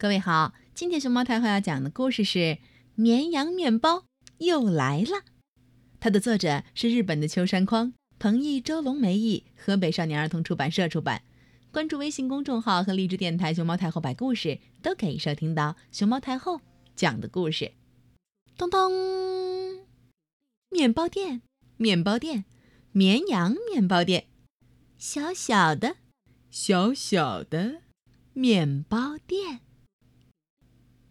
各位好，今天熊猫太后要讲的故事是《绵羊面包又来了》，它的作者是日本的秋山匡，彭毅、周龙梅译，河北少年儿童出版社出版。关注微信公众号和荔枝电台“熊猫太后摆故事”，都可以收听到熊猫太后讲的故事。咚咚，面包店，面包店，绵羊面包店，小小的，小小的面包店。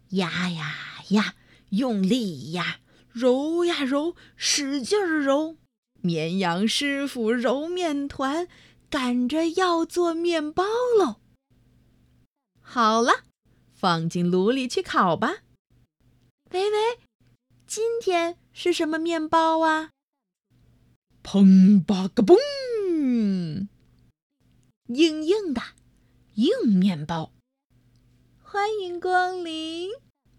压呀压，用力压，揉呀揉，使劲儿揉。绵羊师傅揉面团，赶着要做面包喽。好了，放进炉里去烤吧。喂喂，今天是什么面包啊？砰吧个嘣，硬硬的硬面包。欢迎光临，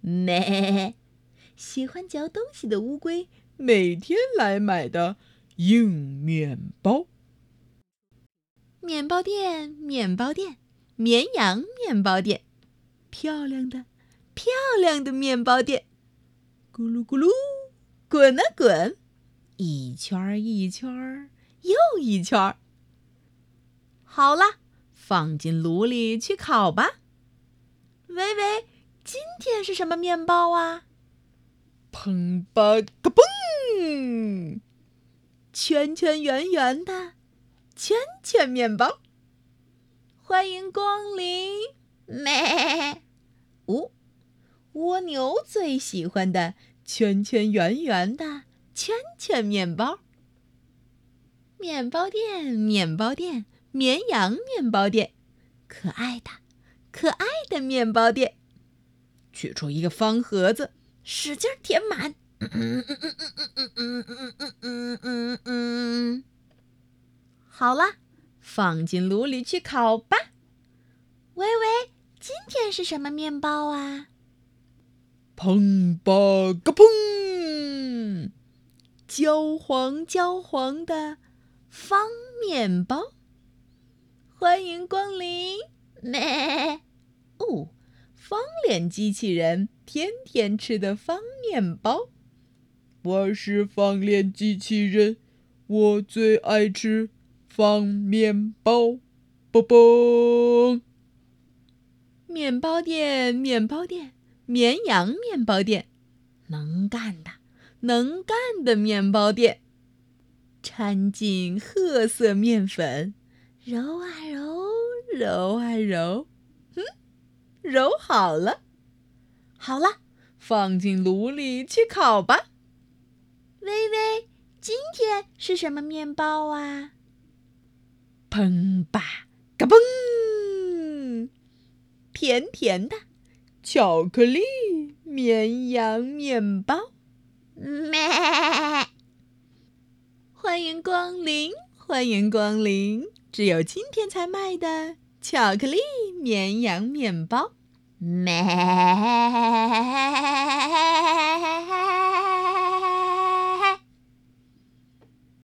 咩！喜欢嚼东西的乌龟每天来买的硬面包。面包店，面包店，绵羊面包店，漂亮的，漂亮的面包店，咕噜咕噜，滚啊滚，一圈儿一圈儿又一圈儿。好了，放进炉里去烤吧。喂喂，今天是什么面包啊？砰吧个嘣！圈圈圆圆的圈圈面包。欢迎光临，咩！哦，蜗牛最喜欢的圈圈圆圆的圈圈面包。面包店，面包店，绵羊面包店，可爱的。可爱的面包店，取出一个方盒子，使劲填满。嗯嗯嗯嗯嗯嗯嗯嗯嗯嗯嗯，好了，放进炉里去烤吧。喂喂，今天是什么面包啊？砰吧个砰！焦黄焦黄的方面包。欢迎光临。咩！哦，方脸机器人天天吃的方面包。我是方脸机器人，我最爱吃方面包。嘣嘣！面包店，面包店，绵羊面包店，能干的，能干的面包店。掺进褐色面粉，揉啊揉。揉啊揉，揉好了，好了，放进炉里去烤吧。微微，今天是什么面包啊？砰吧，嘎嘣，甜甜的巧克力绵羊面包。咩！欢迎光临，欢迎光临，只有今天才卖的。巧克力绵羊面包，咩。